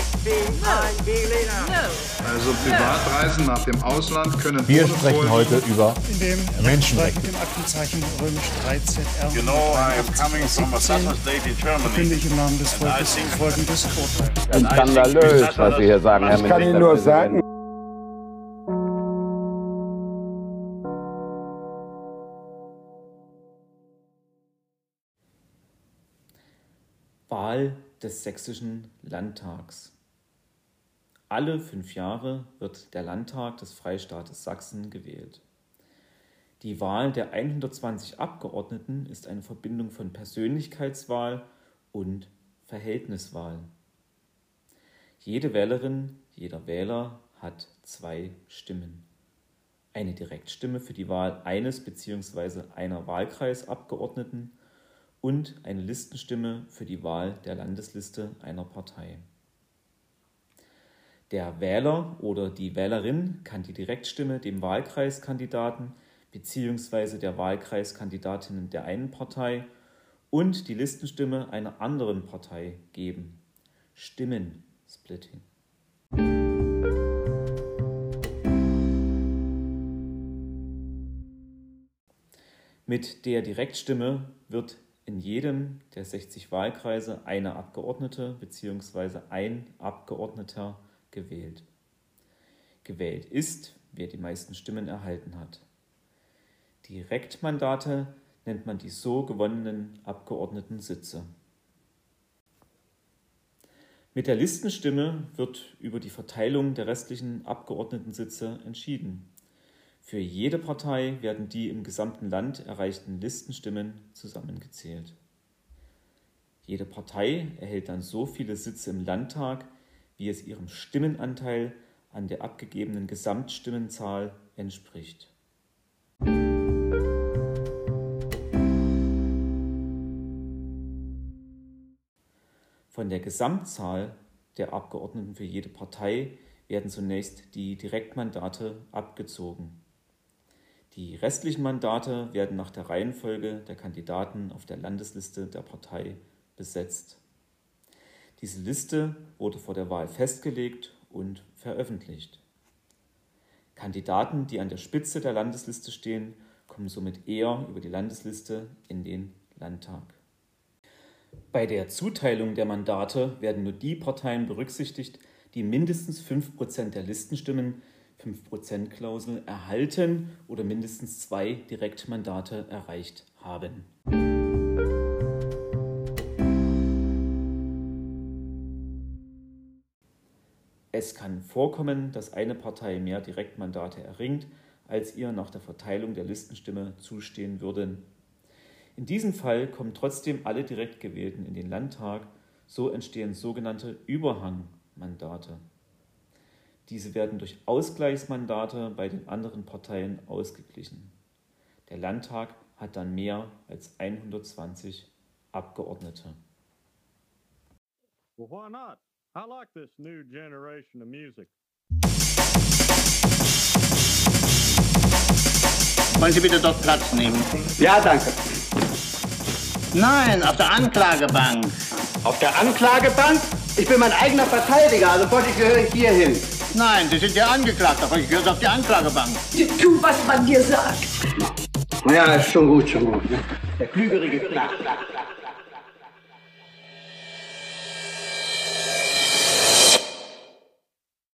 Ich. Also Privatreisen nach dem Ausland können Wir sprechen heute über in dem Menschenrechte. mit dem Aktenzeichen römisch 13 R. You know, I am coming from a state in Germany. ich im Namen des Volkes folgendes Urteil. Skandalös, was Sie hier sagen, Herr Minister. kann Ihnen nur sagen, Wahl des Sächsischen Landtags. Alle fünf Jahre wird der Landtag des Freistaates Sachsen gewählt. Die Wahl der 120 Abgeordneten ist eine Verbindung von Persönlichkeitswahl und Verhältniswahl. Jede Wählerin, jeder Wähler hat zwei Stimmen. Eine Direktstimme für die Wahl eines bzw. einer Wahlkreisabgeordneten und eine Listenstimme für die Wahl der Landesliste einer Partei. Der Wähler oder die Wählerin kann die Direktstimme dem Wahlkreiskandidaten bzw. der Wahlkreiskandidatin der einen Partei und die Listenstimme einer anderen Partei geben. Stimmensplitting. Mit der Direktstimme wird in jedem der 60 Wahlkreise eine Abgeordnete bzw. ein Abgeordneter gewählt. Gewählt ist, wer die meisten Stimmen erhalten hat. Direktmandate nennt man die so gewonnenen Abgeordnetensitze. Mit der Listenstimme wird über die Verteilung der restlichen Abgeordnetensitze entschieden. Für jede Partei werden die im gesamten Land erreichten Listenstimmen zusammengezählt. Jede Partei erhält dann so viele Sitze im Landtag, wie es ihrem Stimmenanteil an der abgegebenen Gesamtstimmenzahl entspricht. Von der Gesamtzahl der Abgeordneten für jede Partei werden zunächst die Direktmandate abgezogen. Die restlichen Mandate werden nach der Reihenfolge der Kandidaten auf der Landesliste der Partei besetzt. Diese Liste wurde vor der Wahl festgelegt und veröffentlicht. Kandidaten, die an der Spitze der Landesliste stehen, kommen somit eher über die Landesliste in den Landtag. Bei der Zuteilung der Mandate werden nur die Parteien berücksichtigt, die mindestens 5% der Listenstimmen 5%-Klausel erhalten oder mindestens zwei Direktmandate erreicht haben. Es kann vorkommen, dass eine Partei mehr Direktmandate erringt, als ihr nach der Verteilung der Listenstimme zustehen würden. In diesem Fall kommen trotzdem alle Direktgewählten in den Landtag, so entstehen sogenannte Überhangmandate. Diese werden durch Ausgleichsmandate bei den anderen Parteien ausgeglichen. Der Landtag hat dann mehr als 120 Abgeordnete. Well, why not? I like this new generation of music. Wollen Sie bitte dort Platz nehmen? ja, danke. Nein, auf der Anklagebank. Auf der Anklagebank? Ich bin mein eigener Verteidiger, also wollte ich gehöre ich hier hin. Nein, Sie sind ja angeklagt, aber ich gehöre auf die Anklagebank. Tu, was man dir sagt. Ja, ist schon gut, schon gut. Ne? Der Klügere nach.